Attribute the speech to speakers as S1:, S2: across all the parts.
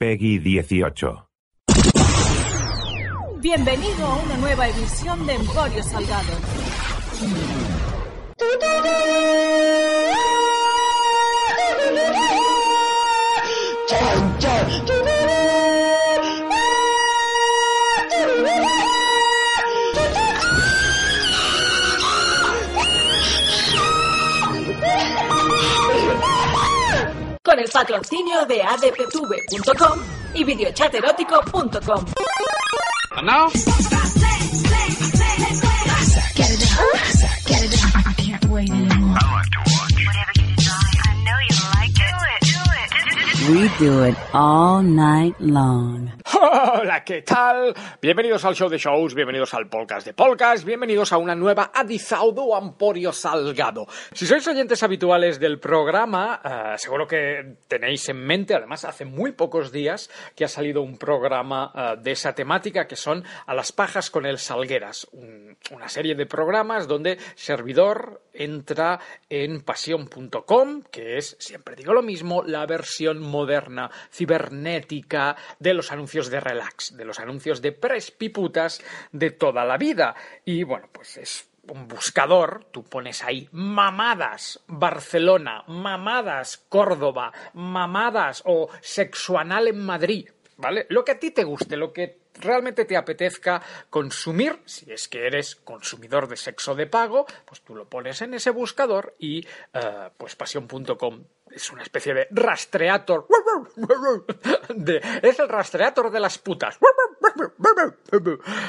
S1: Peggy 18.
S2: Bienvenido a una nueva edición de Emporio Salgado. Con el patrocinio de adptv.com y videochaterótico.com.
S3: And now,
S4: Get it up. Get it up. I can't wait anymore.
S5: Whatever you desire. I know you like it. Do it. Do it.
S6: We do it all night long.
S3: Hola, ¿qué tal? Bienvenidos al show de shows, bienvenidos al podcast de podcast, bienvenidos a una nueva edición de Emporio Salgado. Si sois oyentes habituales del programa, eh, seguro que tenéis en mente, además hace muy pocos días que ha salido un programa eh, de esa temática que son A las pajas con el Salgueras, un- una serie de programas donde servidor entra en pasión.com, que es, siempre digo lo mismo, la versión moderna, cibernética de los anuncios de relax, de los anuncios de prespiputas de toda la vida. Y bueno, pues es un buscador, tú pones ahí mamadas Barcelona, mamadas Córdoba, mamadas o sexuanal en Madrid, ¿vale? Lo que a ti te guste, lo que realmente te apetezca consumir, si es que eres consumidor de sexo de pago, pues tú lo pones en ese buscador y eh, pues pasión.com es una especie de rastreator. de- es el rastreator de las putas.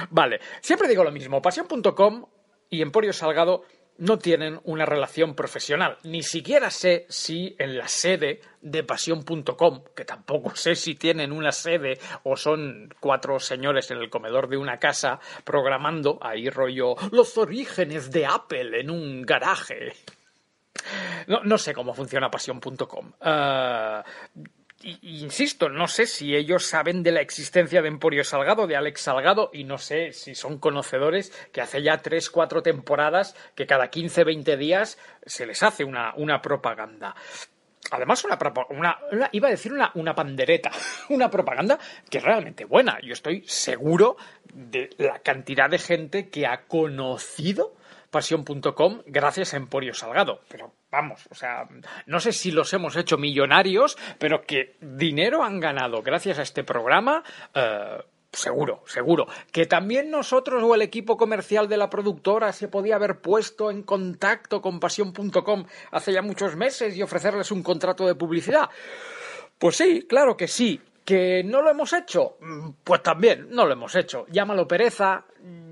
S3: Vale, siempre digo lo mismo, pasión.com y Emporio Salgado no tienen una relación profesional. Ni siquiera sé si en la sede de pasión.com, que tampoco sé si tienen una sede o son cuatro señores en el comedor de una casa programando ahí rollo los orígenes de Apple en un garaje. No, sé cómo funciona pasión.com. Y insisto, no sé si ellos saben de la existencia de Emporio Salgado, de Alex Salgado, y no sé si son conocedores que hace ya tres, cuatro temporadas que cada 15, 20 días se les hace una, propaganda. Además, una- una- iba a decir una, una pandereta, una propaganda que es realmente buena. Yo estoy seguro de la cantidad de gente que ha conocido pasión.com gracias a Emporio Salgado. Pero vamos, o sea, no sé si los hemos hecho millonarios, pero que dinero han ganado gracias a este programa. eh, Seguro, seguro. Que también nosotros o el equipo comercial de la productora se podía haber puesto en contacto con pasión.com hace ya muchos meses y ofrecerles un contrato de publicidad. Pues sí, claro que sí. ¿Que no lo hemos hecho? Mm, Pues también, no lo hemos hecho. Llámalo pereza,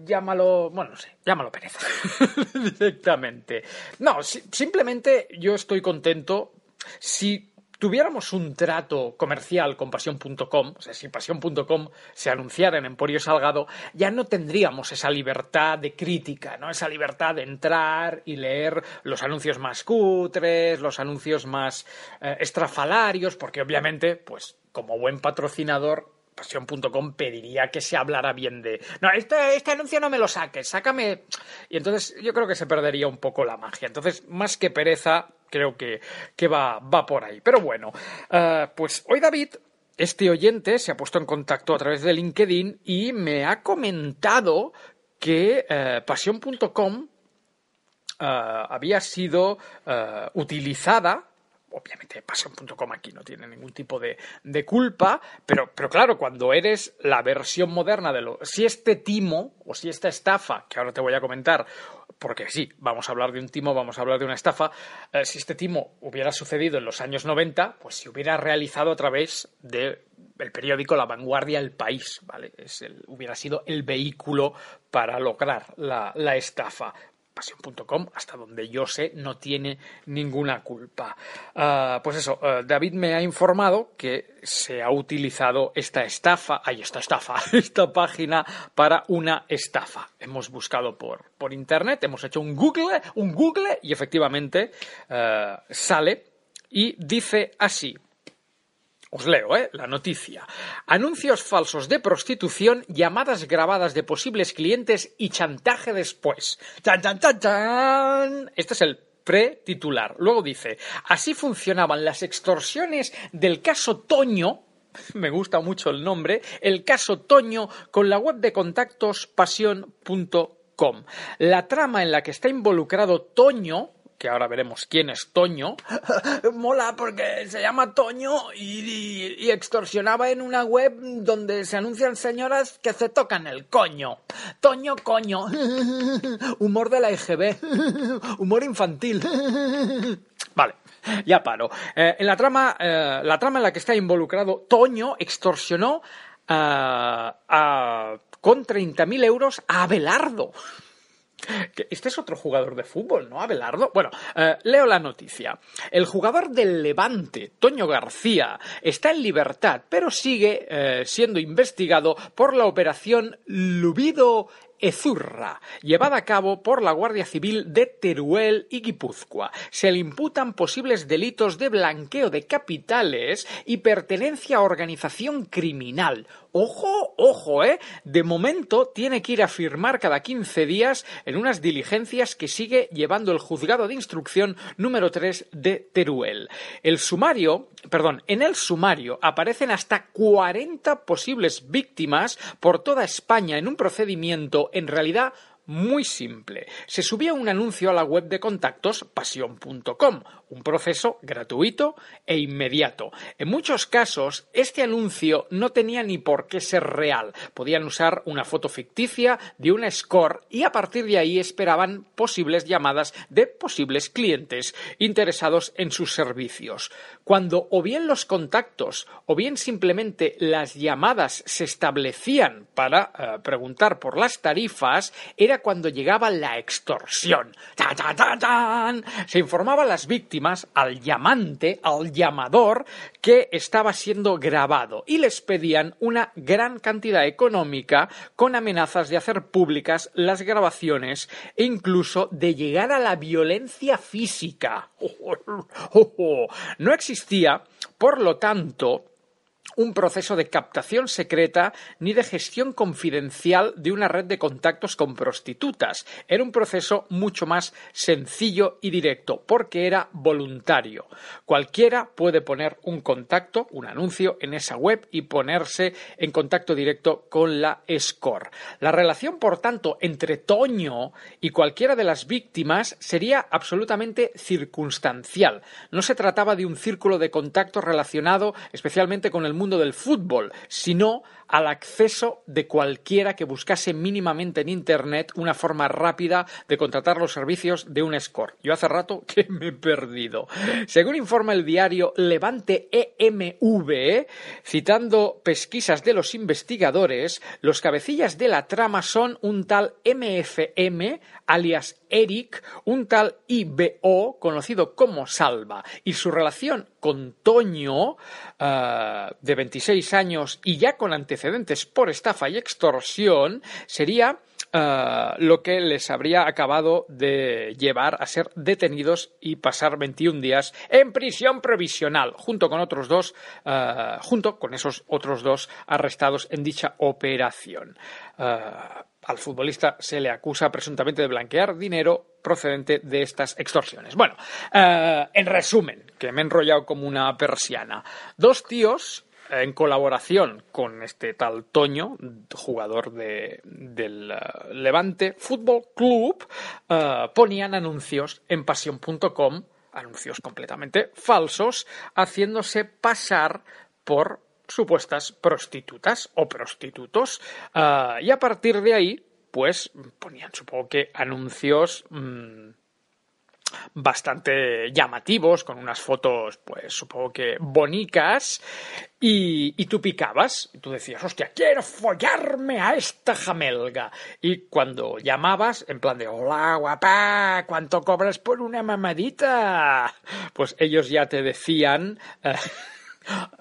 S3: llámalo. Bueno, no sé, llámalo pereza. Directamente. No, si- simplemente yo estoy contento si tuviéramos un trato comercial con pasión.com, o sea, si pasión.com se anunciara en Emporio Salgado, ya no tendríamos esa libertad de crítica, ¿no? Esa libertad de entrar y leer los anuncios más cutres, los anuncios más eh, estrafalarios, porque obviamente, pues, como buen patrocinador, pasión.com pediría que se hablara bien de no este, este anuncio no me lo saques sácame y entonces yo creo que se perdería un poco la magia entonces más que pereza creo que, que va, va por ahí pero bueno eh, pues hoy David este oyente se ha puesto en contacto a través de LinkedIn y me ha comentado que eh, pasión.com eh, había sido utilizada. Obviamente, Pasión.com aquí no tiene ningún tipo de, de culpa, pero, pero claro, cuando eres la versión moderna de lo. Si este timo o si esta estafa, que ahora te voy a comentar, porque sí, vamos a hablar de un timo, vamos a hablar de una estafa, eh, si este timo hubiera sucedido en los años 90, pues se hubiera realizado a través de el periódico La Vanguardia El País, ¿vale? Hubiera sido el vehículo para lograr la, la estafa. Pasión.com, hasta donde yo sé, no tiene ninguna culpa. Ah, pues eso, eh, David me ha informado que se ha utilizado esta estafa, ay, esta estafa, esta página para una estafa. Hemos buscado por, por internet, hemos hecho un Google, un Google y efectivamente eh, sale y dice así. Os leo, ¿eh? La noticia. Anuncios falsos de prostitución, llamadas grabadas de posibles clientes y chantaje después. ¡Chan, chan, chan, chan! Este es el pre-titular. Luego dice, así funcionaban las extorsiones del caso Toño, me gusta mucho el nombre, el caso Toño con la web de contactos pasión.com. La trama en la que está involucrado Toño, que ahora veremos quién es Toño, mola porque se llama Toño y, extorsionaba en una web donde se anuncian señoras que se tocan el coño. Toño coño. Humor de la IGB. Humor infantil. Vale, ya paro. Eh, en la trama, eh, la trama en la que está involucrado Toño extorsionó a- con 30.000 euros a Abelardo. Este es otro jugador de fútbol, ¿no? Abelardo. Bueno, eh, leo la noticia. El jugador del Levante, Toño García, está en libertad, pero sigue eh, siendo investigado por la operación Lubido Ezurra, llevada a cabo por la Guardia Civil de Teruel y Guipúzcoa. Se le imputan posibles delitos de blanqueo de capitales y pertenencia a organización criminal. Ojo, ojo, ¿eh? De momento tiene que ir a firmar cada 15 días en unas diligencias que sigue llevando el juzgado de instrucción número 3 de Teruel. El sumario, perdón, en el sumario aparecen hasta 40 posibles víctimas por toda España en un procedimiento en realidad muy simple. Se subía un anuncio a la web de contactos pasión.com, un proceso gratuito e inmediato. En muchos casos, este anuncio no tenía ni por qué ser real. Podían usar una foto ficticia de una score y a partir de ahí esperaban posibles llamadas de posibles clientes interesados en sus servicios. Cuando o bien los contactos o bien simplemente las llamadas se establecían para eh, preguntar por las tarifas, era cuando llegaba la extorsión. ¡Ta, ta, ta, tan! Se informaba a las víctimas, al llamante, al llamador, que estaba siendo grabado y les pedían una gran cantidad económica con amenazas de hacer públicas las grabaciones e incluso de llegar a la violencia física. No existía, por lo tanto, un proceso de captación secreta ni de gestión confidencial de una red de contactos con prostitutas. Era un proceso mucho más sencillo y directo, porque era voluntario. Cualquiera puede poner un contacto, un anuncio en esa web y ponerse en contacto directo con la SCORE. La relación, por tanto, entre Toño y cualquiera de las víctimas sería absolutamente circunstancial. No se trataba de un círculo de contactos relacionado especialmente con el mundo del fútbol, sino al acceso de cualquiera que buscase mínimamente en Internet una forma rápida de contratar los servicios de un score. Yo hace rato que me he perdido. Según informa el diario Levante EMV, citando pesquisas de los investigadores, los cabecillas de la trama son un tal MFM, alias Eric, un tal IBO, conocido como Salva, y su relación con Toño, ah, de 26 años y ya con antecedentes por estafa y extorsión, sería ah, lo que les habría acabado de llevar a ser detenidos y pasar 21 días en prisión provisional, junto con otros dos, ah, junto con esos otros dos arrestados en dicha operación. Ah, al futbolista se le acusa presuntamente de blanquear dinero procedente de estas extorsiones. Bueno, eh, en resumen, que me he enrollado como una persiana. Dos tíos eh, en colaboración con este tal Toño, jugador de- del eh, Levante Fútbol Club, eh, ponían anuncios en pasión.com, anuncios completamente falsos, haciéndose pasar por supuestas prostitutas o prostitutos. ah, y a partir de ahí, pues ponían, supongo que, anuncios. mm, bastante llamativos, con unas fotos, pues supongo que bonicas, y, tú picabas, y tú decías, hostia, quiero follarme a esta jamelga. Y cuando llamabas, en plan de, hola, guapa, ¿cuánto cobras por una mamadita? Pues ellos ya te decían... eh,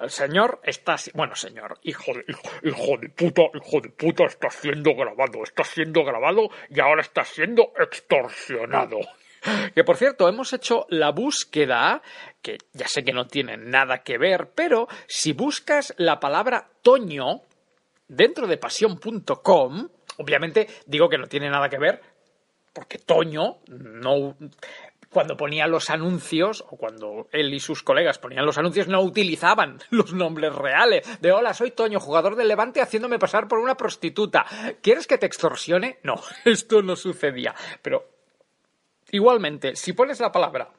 S3: Señor, está... si- Bueno, señor, hijo de, hijo de puta, hijo de puta, está siendo grabado, está siendo grabado y ahora está siendo extorsionado. Que por cierto, hemos hecho la búsqueda, que ya sé que no tiene nada que ver, pero si buscas la palabra Toño dentro de pasión.com, obviamente digo que no tiene nada que ver, porque Toño no cuando ponía los anuncios, o cuando él y sus colegas ponían los anuncios, no utilizaban los nombres reales. De hola, soy Toño, jugador del Levante, haciéndome pasar por una prostituta. ¿Quieres que te extorsione? No, esto no sucedía. Pero igualmente, si pones la palabra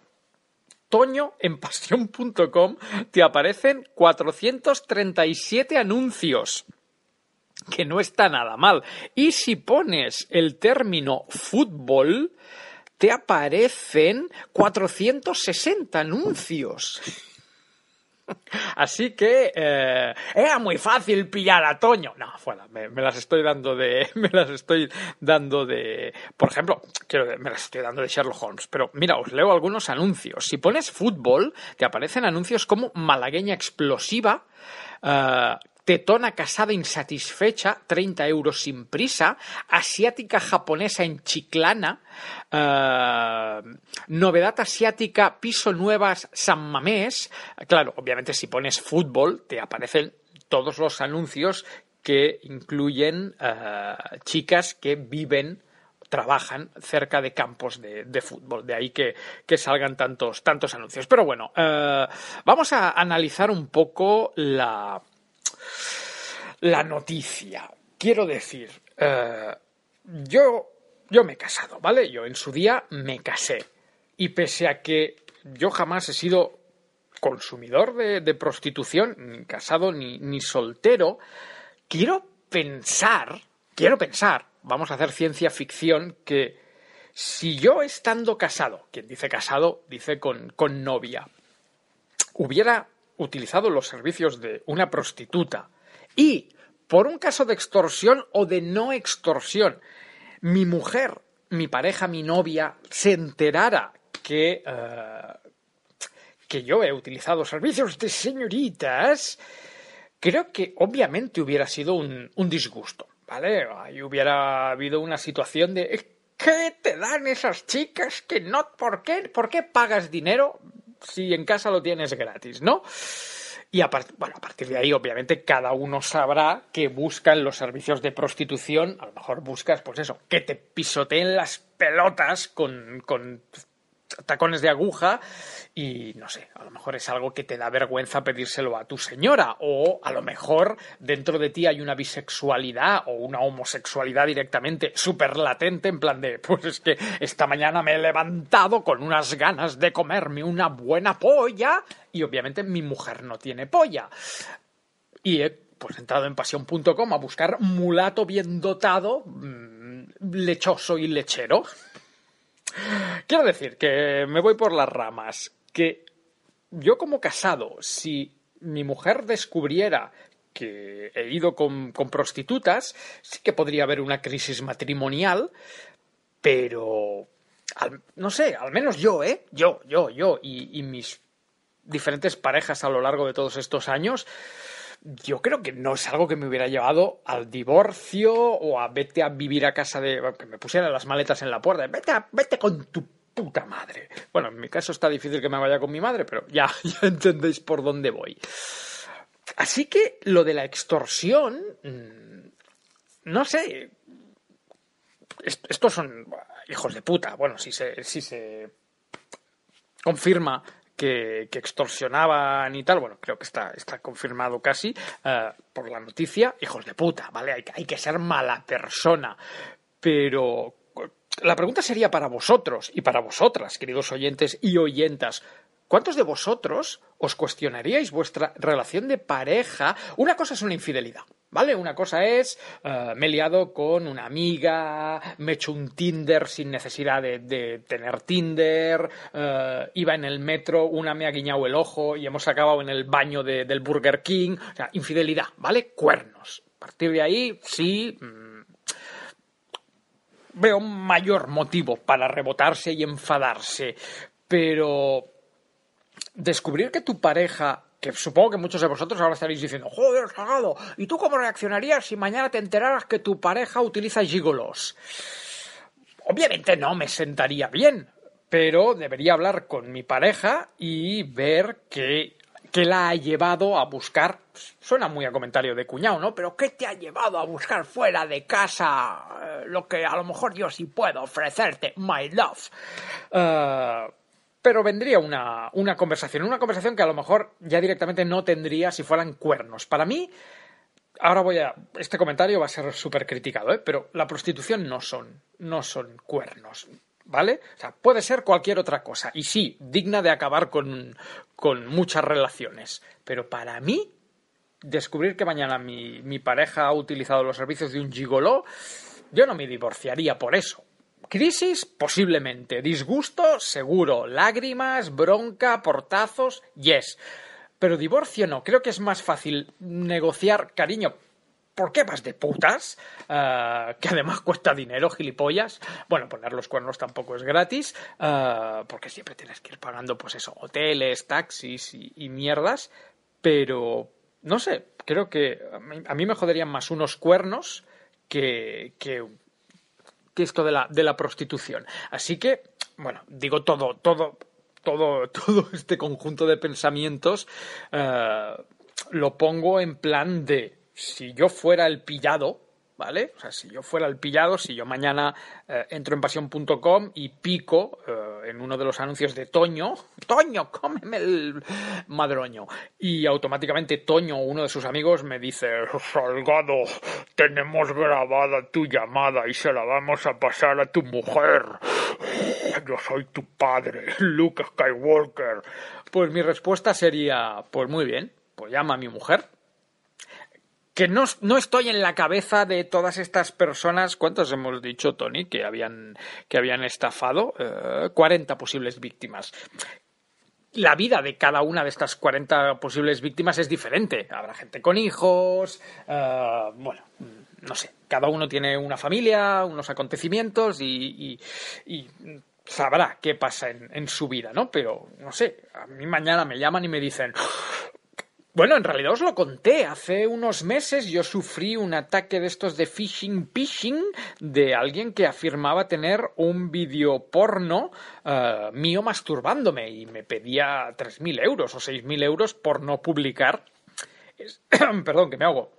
S3: Toño en pasión.com, te aparecen 437 anuncios que no está nada mal. Y si pones el término fútbol, te aparecen 460 anuncios. Así que eh, era muy fácil pillar a Toño. No, fuera, me, las estoy dando de. Me las estoy dando de. Por ejemplo, quiero, me las estoy dando de Sherlock Holmes. Pero mira, os leo algunos anuncios. Si pones fútbol, te aparecen anuncios como malagueña explosiva. Uh, tetona casada insatisfecha, 30 euros sin prisa, asiática japonesa en Chiclana, uh, novedad asiática, piso nuevas San Mamés. Claro, obviamente si pones fútbol te aparecen todos los anuncios que incluyen uh, chicas que viven trabajan cerca de campos de, fútbol. De ahí que, salgan tantos, tantos anuncios. Pero bueno, uh, vamos a analizar un poco la, la noticia. Quiero decir, eh, yo, yo me he casado, ¿vale? Yo en su día me casé. Y pese a que yo jamás he sido consumidor de, de prostitución, ni casado ni, ni soltero, quiero pensar, quiero pensar, vamos a hacer ciencia ficción, que si yo estando casado, quien dice casado, dice con, con novia, hubiera utilizado los servicios de una prostituta y por un caso de extorsión o de no extorsión, mi mujer, mi pareja, mi novia, se enterara que, uh, que yo he utilizado servicios de señoritas, creo que obviamente hubiera sido un, un disgusto, ¿vale? Ahí hubiera habido una situación de ¿qué te dan esas chicas que no? ¿Por qué? ¿Por qué pagas dinero si en casa lo tienes gratis, no? Y a, bueno, a partir de ahí, obviamente, cada uno sabrá que buscan los servicios de prostitución. A lo mejor buscas, pues eso, que te pisoteen las pelotas con, con tacones de aguja y no sé, a lo mejor es algo que te da vergüenza pedírselo a tu señora o a lo mejor dentro de ti hay una bisexualidad o una homosexualidad directamente súper latente en plan de pues es que esta mañana me he levantado con unas ganas de comerme una buena polla y obviamente mi mujer no tiene polla. Y he pues entrado en pasión.com a buscar mulato bien dotado mmm, lechoso y lechero Quiero decir que me voy por las ramas, que yo como casado, si mi mujer descubriera que he ido con, prostitutas, sí que podría haber una crisis matrimonial, pero no sé, al menos yo, ¿eh? Yo, yo, yo y mis diferentes parejas a lo largo de todos estos años, yo creo que no es algo que me hubiera llevado al divorcio o a vete a vivir a casa de. que me pusieran las maletas en la puerta. Vete, a, vete con tu puta madre. Bueno, en mi caso está difícil que me vaya con mi madre, pero ya, ya entendéis por dónde voy. Así que lo de la extorsión. mm, No sé. Estos son hijos de puta. Bueno, si se, si se confirma que, extorsionaban y tal, bueno, creo que está, está confirmado casi uh, por la noticia, hijos de puta, ¿vale? Hay, hay, que ser mala persona. Pero la pregunta sería para vosotros y para vosotras, queridos oyentes y oyentas. ¿Cuántos de vosotros os cuestionaríais vuestra relación de pareja? Una cosa es una infidelidad, ¿vale? Una cosa es, uh, me he liado con una amiga, me he hecho un Tinder sin necesidad de, tener Tinder, uh, iba en el metro, una me ha guiñado el ojo y hemos acabado en el baño de, del Burger King. O sea, infidelidad, ¿vale? Cuernos. A partir de ahí, sí. Mmm, veo mayor motivo para rebotarse y enfadarse. Pero descubrir que tu pareja que supongo que muchos de vosotros ahora estaréis diciendo, joder, cagado, ¿y tú cómo reaccionarías si mañana te enteraras que tu pareja utiliza gigolos? Obviamente no me sentaría bien, pero debería hablar con mi pareja y ver qué, ¿qué la ha llevado a buscar? Suena muy a comentario de cuñado, ¿no? Pero ¿qué te ha llevado a buscar fuera de casa eh, lo que a lo mejor yo sí puedo ofrecerte, my love? Eh, pero vendría una, una conversación, una conversación que a lo mejor ya directamente no tendría si fueran cuernos. Para mí, ahora voy a. Este comentario va a ser súper criticado, ¿eh? pero la prostitución no son, no son cuernos. ¿Vale? O sea, puede ser cualquier otra cosa. Y sí, digna de acabar con, con muchas relaciones. Pero para mí, descubrir que mañana mi, mi pareja ha utilizado los servicios de un gigoló, yo no me divorciaría por eso. Crisis, posiblemente. Disgusto, seguro. Lágrimas, bronca, portazos, yes. Pero divorcio no. Creo que es más fácil negociar cariño. ¿Por qué vas de putas? Ah, que además cuesta dinero, gilipollas. Bueno, poner los cuernos tampoco es gratis, ah, porque siempre tienes que ir pagando, pues eso, hoteles, taxis y, mierdas. Pero, no sé, creo que a mí, a mí me joderían más unos cuernos que, que, que esto de la, de la prostitución. Así que, bueno, digo todo, todo, todo, todo este conjunto de pensamientos eh, lo pongo en plan de si yo fuera el pillado, ¿vale? O sea, si yo fuera el pillado, si yo mañana eh, entro en pasión.com y pico eh, en uno de los anuncios de Toño, Toño, cómeme el madroño, y automáticamente Toño, uno de sus amigos, me dice, Salgado, tenemos grabada tu llamada y se la vamos a pasar a tu mujer. Yo soy tu padre, Luke Skywalker. Pues mi respuesta sería, pues muy bien, pues llama a mi mujer, que no, no, estoy en la cabeza de todas estas personas. ¿Cuántos hemos dicho, Tony, que habían, que habían estafado? Eh, 40 posibles víctimas. La vida de cada una de estas 40 posibles víctimas es diferente. Habrá gente con hijos, eh, bueno, no sé, cada uno tiene una familia, unos acontecimientos y, y, y sabrá qué pasa en, en, su vida, ¿no? Pero, no sé, a mí mañana me llaman y me dicen, bueno, en realidad os lo conté. Hace unos meses yo sufrí un ataque de estos de phishing phishing de alguien que afirmaba tener un vídeo porno uh, mío masturbándome y me pedía 3.000 euros o 6.000 euros por no publicar. Es, perdón, que me hago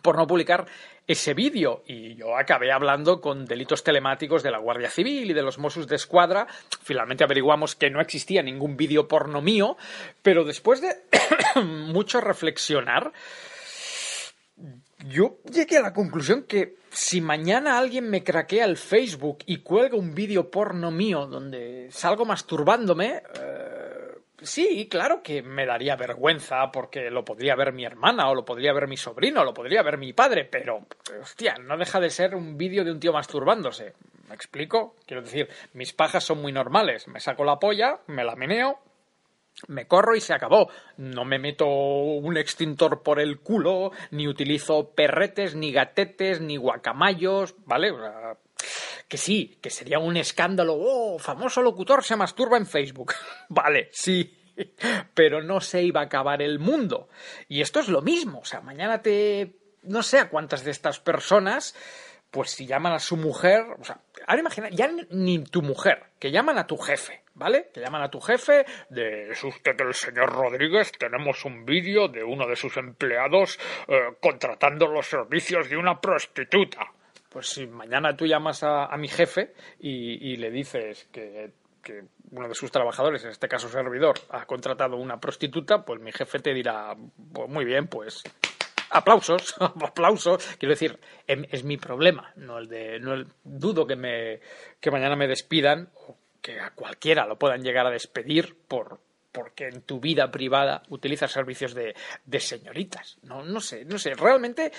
S3: por no publicar ese vídeo y yo acabé hablando con delitos telemáticos de la Guardia Civil y de los Mossos de Escuadra. Finalmente averiguamos que no existía ningún vídeo porno mío, pero después de mucho reflexionar, yo llegué a la conclusión que si mañana alguien me craquea el Facebook y cuelga un vídeo porno mío donde salgo masturbándome, eh, sí, claro que me daría vergüenza porque lo podría ver mi hermana o lo podría ver mi sobrino o lo podría ver mi padre, pero, hostia, no deja de ser un vídeo de un tío masturbándose. ¿Me explico? Quiero decir, mis pajas son muy normales. Me saco la polla, me la meneo, me corro y se acabó. No me meto un extintor por el culo, ni utilizo perretes, ni gatetes, ni guacamayos, ¿vale? O sea, que sí, que sería un escándalo. Oh, famoso locutor se masturba en Facebook. vale, sí. Pero no se iba a acabar el mundo. Y esto es lo mismo. O sea, mañana te. No sé a cuántas de estas personas. Pues si llaman a su mujer. O sea, ahora imagina, ya ni tu mujer, que llaman a tu jefe. ¿Vale? Que llaman a tu jefe de es usted el señor Rodríguez, tenemos un vídeo de uno de sus empleados eh, contratando los servicios de una prostituta. Pues si mañana tú llamas a, a mi jefe y, y, le dices que, que uno de sus trabajadores, en este caso servidor, ha contratado una prostituta, pues mi jefe te dirá, pues muy bien, pues aplausos, aplausos. Quiero decir, es mi problema, no el de, no el, dudo que me, que mañana me despidan o que a cualquiera lo puedan llegar a despedir por porque en tu vida privada utilizas servicios de, de señoritas. No, no sé, no sé, realmente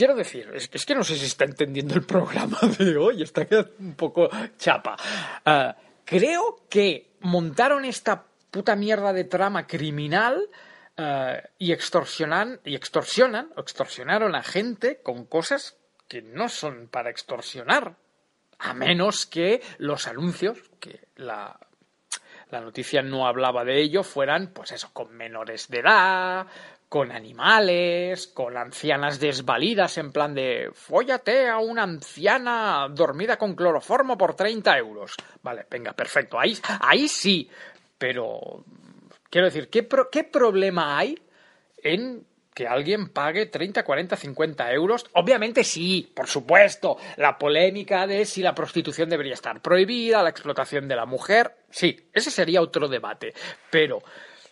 S3: quiero decir, es, que no sé si está entendiendo el programa de hoy, está quedando un poco chapa. Uh, creo que montaron esta puta mierda de trama criminal uh, y extorsionan y extorsionan extorsionaron a gente con cosas que no son para extorsionar a menos que los anuncios, que la, la noticia no hablaba de ello, fueran, pues eso, con menores de edad, con animales, con ancianas desvalidas, en plan de fóllate a una anciana dormida con cloroformo por 30 euros. Vale, venga, perfecto. Ahí, ahí sí, pero Quiero decir, ¿qué, pro- qué problema hay en que alguien pague 30, 40, 50 euros? Obviamente sí, por supuesto. La polémica de si la prostitución debería estar prohibida, la explotación de la mujer. Sí, ese sería otro debate. Pero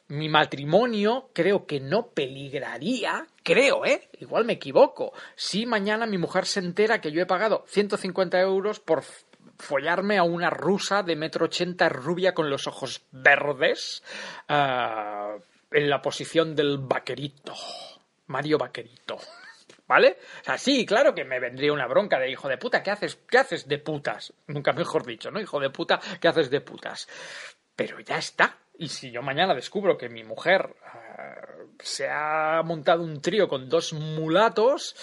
S3: mi matrimonio creo que no peligraría, creo, ¿eh? Igual me equivoco. Si mañana mi mujer se entera que yo he pagado 150 euros por follarme a una rusa de metro ochenta rubia con los ojos verdes ah, en la posición del vaquerito, Mario Vaquerito. ¿Vale? O sea, sí, claro que me vendría una bronca de hijo de puta, ¿qué haces? ¿Qué haces de putas? Nunca mejor dicho, ¿no? Hijo de puta, ¿qué haces de putas? Pero ya está. Y si yo mañana descubro que mi mujer ah, se ha montado un trío con dos mulatos,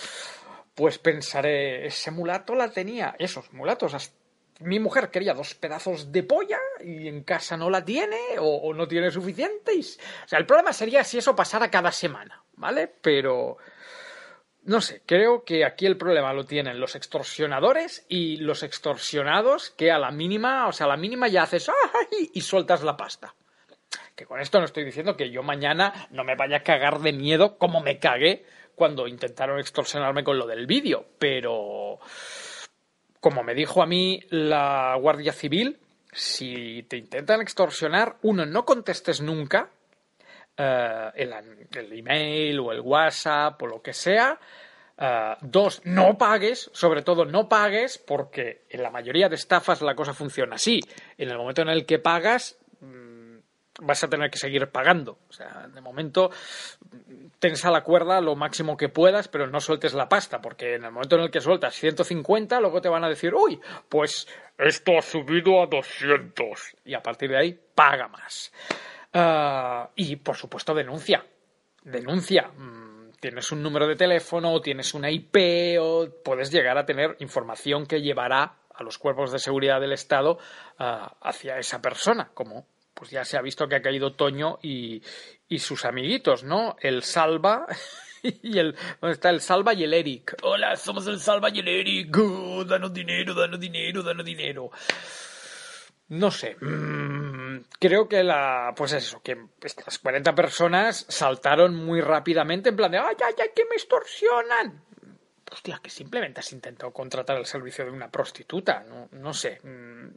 S3: pues pensaré, ese mulato la tenía, esos mulatos. Mi mujer quería dos pedazos de polla y en casa no la tiene o, o no tiene suficientes. O sea, el problema sería si eso pasara cada semana, ¿vale? Pero no sé, creo que aquí el problema lo tienen los extorsionadores y los extorsionados que a la mínima, o sea, a la mínima ya haces ¡ay! y sueltas la pasta. Que con esto no estoy diciendo que yo mañana no me vaya a cagar de miedo como me cagué cuando intentaron extorsionarme con lo del vídeo, pero como me dijo a mí la Guardia Civil, si te intentan extorsionar, uno, no contestes nunca, eh, el, email o el WhatsApp o lo que sea. Eh, dos, no pagues, sobre todo no pagues, porque en la mayoría de estafas la cosa funciona así. En el momento en el que pagas, vas a tener que seguir pagando. O sea, de momento, tensa la cuerda lo máximo que puedas, pero no sueltes la pasta, porque en el momento en el que sueltas 150, luego te van a decir, uy, pues esto ha subido a 200. Y a partir de ahí, paga más. Ah, y por supuesto denuncia. Denuncia. Mm, Tienes un número de teléfono, o tienes una IP o puedes llegar a tener información que llevará a los cuerpos de seguridad del Estado ah, hacia esa persona, como pues ya se ha visto que ha caído Toño y, y sus amiguitos, ¿no? El Salva y el... ¿Dónde está el Salva y el Eric? Hola, somos el Salva y el Eric. Oh, danos dinero, danos dinero, danos dinero. No sé. mm, creo que la. Pues eso, que estas 40 personas saltaron muy rápidamente en plan de ¡ay, ay, ay, que me extorsionan! Hostia, que simplemente has intentado contratar el servicio de una prostituta. No, no sé. mm,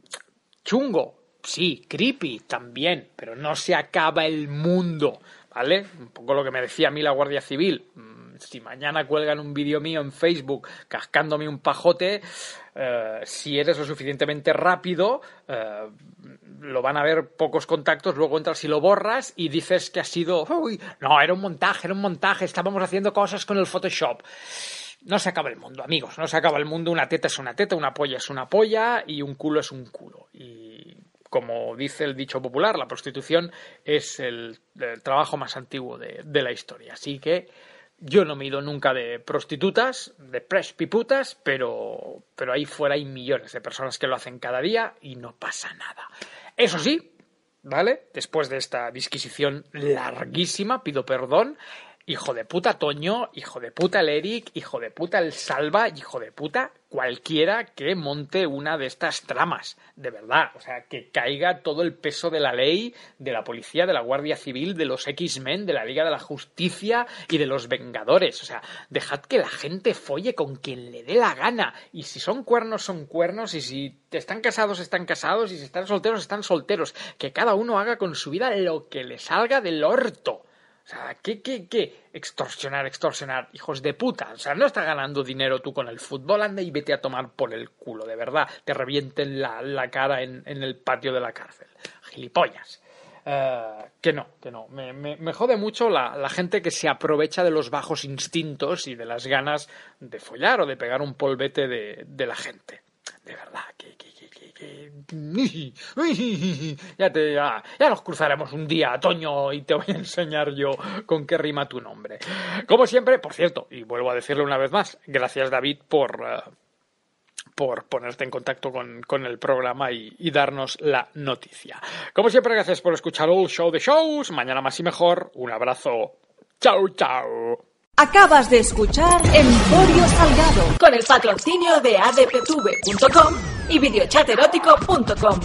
S3: Chungo, sí. Creepy, también. Pero no se acaba el mundo. ¿Vale? Un poco lo que me decía a mí la Guardia Civil. Mm, Si mañana cuelgan un vídeo mío en Facebook cascándome un pajote, eh, si eres lo suficientemente rápido, eh, lo van a ver pocos contactos, luego entras y lo borras y dices que ha sido, uy, no, era un montaje, era un montaje, estábamos haciendo cosas con el Photoshop. No se acaba el mundo, amigos, no se acaba el mundo, una teta es una teta, una polla es una polla y un culo es un culo. Y como dice el dicho popular, la prostitución es el, trabajo más antiguo de, de la historia. Así que yo no me he ido nunca de prostitutas, de prespiputas, pero, pero ahí fuera hay millones de personas que lo hacen cada día y no pasa nada. Eso sí, ¿vale? Después de esta disquisición larguísima, pido perdón. Hijo de puta Toño, hijo de puta el Eric, hijo de puta el Salva, hijo de puta cualquiera que monte una de estas tramas. De verdad, o sea, que caiga todo el peso de la ley, de la policía, de la Guardia Civil, de los X-Men, de la Liga de la Justicia y de los Vengadores. O sea, dejad que la gente folle con quien le dé la gana. Y si son cuernos, son cuernos. Y si están casados, están casados. Y si están solteros, están solteros. Que cada uno haga con su vida lo que le salga del orto. O sea, ¿qué, qué, qué? Extorsionar, extorsionar, hijos de puta. O sea, no estás ganando dinero tú con el fútbol, anda y vete a tomar por el culo, de verdad. Te revienten la, la cara en, en el patio de la cárcel. Gilipollas. Eh, que no, que no. Me, me- jode mucho la, la gente que se aprovecha de los bajos instintos y de las ganas de follar o de pegar un polvete de, de la gente. De verdad, que- Ya, te, ya, ya nos cruzaremos un día, Toño, y te voy a enseñar yo con qué rima tu nombre. Como siempre, por cierto, y vuelvo a decirlo una vez más, gracias David por, eh, por ponerte en contacto con, con el programa y, darnos la noticia. Como siempre, gracias por escuchar el show de shows. Mañana más y mejor. Un abrazo. Chao, chao.
S2: Acabas de escuchar Emporio Salgado con el patrocinio de adptv.com y videochaterótico.com.